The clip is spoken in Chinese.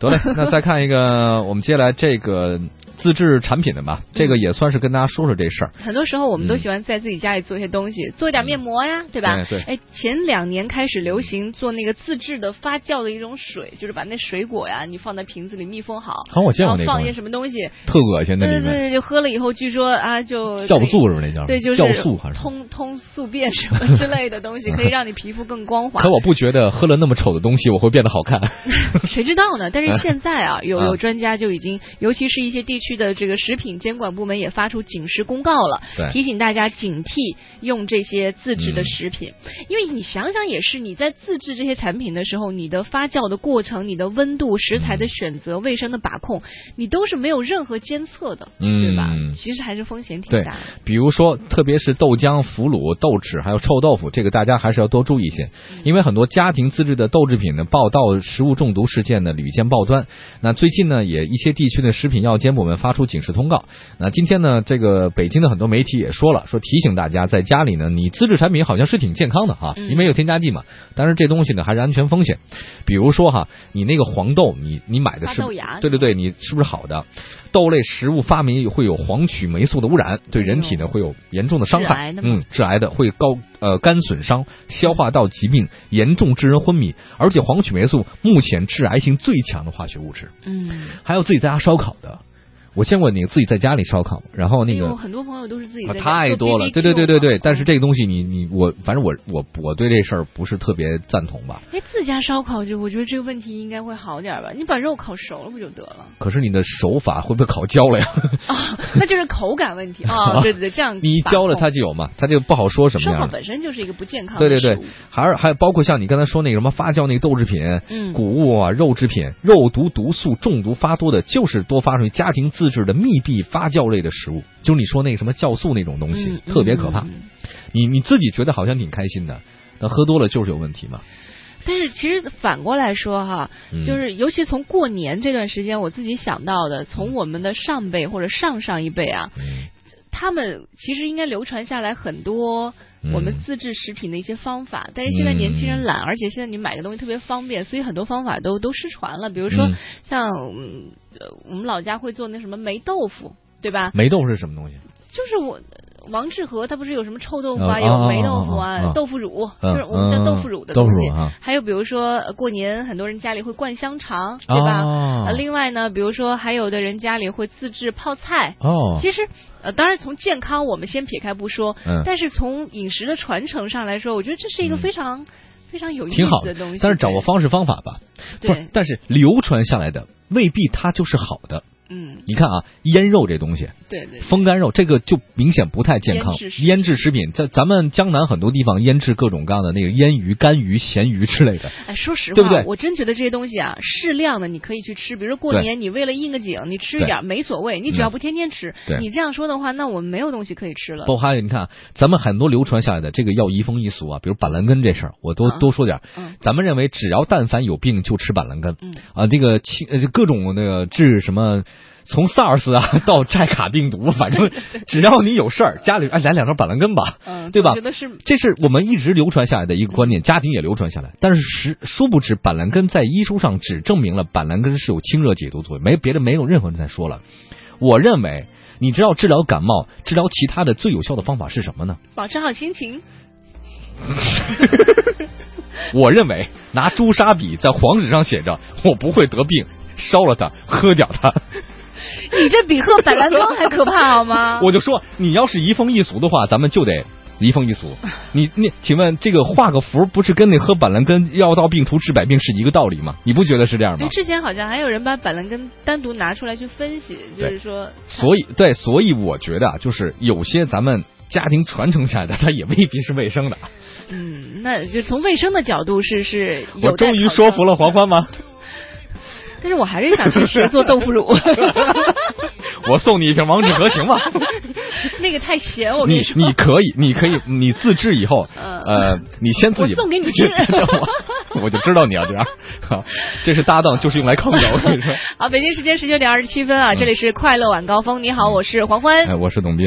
得嘞，那再看一个，我们接下来这个自制产品的吧，这个也算是跟大家说说这事儿。很多时候我们都喜欢在自己家里做一些东西，做一点面膜呀，对吧？哎，前两年开始流行做那个自制的发酵的一种水，就是把那水果呀，你放在瓶子里密封好，然后放一些什么东西，特恶心的，对对对，就喝了以后，据说啊就酵素是不是那叫？对，就是酵素还是？通通宿便什么之类的东西，可以让你皮肤更光滑。可我不觉得喝了那么丑的东西我会变得好看。谁知道呢？但是 现在啊，有啊有专家就已经，尤其是一些地区的这个食品监管部门也发出警示公告了，提醒大家警惕用这些自制的嗯食品。因为你想想也是，你在自制这些产品的时候，你的发酵的过程、你的温度、食材的选择、卫生的把控，你都是没有任何监测的，对吧嗯？其实还是风险挺大的。比如说，特别是豆浆、腐乳、豆豉还有臭豆腐，这个大家还是要多注意一些，因为很多家庭自制的豆制品呢，报道食物中毒事件呢屡见报端。那最近呢，也一些地区的食品药监部门发出警示通告。那今天呢，这个北京的很多媒体也说了，说提醒大家在家里呢，你自制产品好像是挺健康的哈，嗯因为有添加剂嘛，但是这东西呢还是安全风险。比如说哈，你那个黄豆，你你买的是豆芽对对对，你是不是好的？豆类食物发明会有黄曲霉素的污染，对人体呢会有严重的伤害嗯，致癌的会高呃肝损伤、消化道疾病，严重致人昏迷。而且黄曲霉素目前致癌性最强的化学物质。嗯，还有自己在家烧烤的，我见过你自己在家里烧烤，然后那个我很多朋友都是自己啊在家多了，对对对对对。但是这个东西你你我反正我我我对这事儿不是特别赞同吧。哎，自家烧烤就我觉得这个问题应该会好点儿吧？你把肉烤熟了不就得了？可是你的手法会不会烤焦了呀？啊，那就是口感问题啊！对对对，这样你一焦了它就有嘛，它就不好说什么烧烤。本身就是一个不健康对对对还是还有包括像你刚才说那个什么发酵那个豆制品、嗯谷物啊、肉制品，肉毒毒素中毒发多的，就是多发生于家庭自制的密闭发酵类的食物，就是你说那个什么酵素那种东西，嗯特别可怕。你你自己觉得好像挺开心的，但喝多了就是有问题嘛。但是其实反过来说哈，嗯就是尤其从过年这段时间，我自己想到的，从我们的上辈或者上上一辈啊，嗯他们其实应该流传下来很多嗯我们自制食品的一些方法，但是现在年轻人懒，而且现在你买个东西特别方便，所以很多方法都都失传了。比如说嗯像嗯呃我们老家会做那什么霉豆腐，对吧？霉豆腐是什么东西？就是我王致和他不是有什么臭豆腐啊，有霉豆腐啊，豆腐乳，嗯就是我们叫豆腐乳的东西。还有比如说呃过年很多人家里会灌香肠，对吧？另外呢，比如说还有的人家里会自制泡菜。哦，其实，呃，当然从健康我们先撇开不说，嗯但是从饮食的传承上来说，我觉得这是一个非常、非常有意思的东西。但是掌握方式方法吧，不是对，但是流传下来的未必它就是好的。嗯，你看啊，腌肉这东西，对对对风干肉这个就明显不太健康腌制食。品在咱们江南很多地方腌制各种各样的那个腌鱼、干鱼、咸鱼之类的。哎，说实话，对不对我真觉得这些东西啊，适量的你可以去吃。比如说过年，你为了应个景，你吃一点没所谓，你只要嗯不天天吃。对你这样说的话，那我们没有东西可以吃了。包括你看，咱们很多流传下来的这个要移风易俗啊，比如板蓝根这事儿，我多啊多说点。嗯咱们认为只要但凡有病就吃板蓝根，嗯啊，这个清呃各种那个治什么。从 SARS 啊 到寨卡病毒，反正只要你有事儿，家里哎来两根板蓝根吧，嗯，对吧我觉得是这是我们一直流传下来的一个观念，家庭也流传下来。但是实殊不知，板蓝根在医书上只证明了板蓝根是有清热解毒作用，没别的没有任何人在说了。我认为，你知道治疗感冒、治疗其他的最有效的方法是什么呢？保持好心情。我认为拿朱砂笔在黄纸上写着“我不会得病”，烧了它，喝掉它。你这比喝板蓝根还可怕好吗？我就说，你要是移风易俗的话，咱们就得移风易俗。你你，请问这个画个符，不是跟那喝板蓝根药到病除治百病是一个道理吗？你不觉得是这样吗？之前好像还有人把板蓝根单独拿出来去分析，就是说，所以对，所以我觉得啊，就是有些咱们家庭传承下来的，它也未必是卫生的。嗯，那就从卫生的角度是是有我终于说服了黄欢吗？但是我还是想去学做豆腐乳，我送你一瓶王致和行吗？那个太咸，我跟你说。你可以，你可以，你自制以后，嗯呃，你先自己送给你 吃我我就知道你要这样。好，这是搭档，就是用来抗的。我跟你说，好，北京时间十九点二十七分啊，这里是快乐晚高峰。你好，我是黄欢。哎，我是董斌。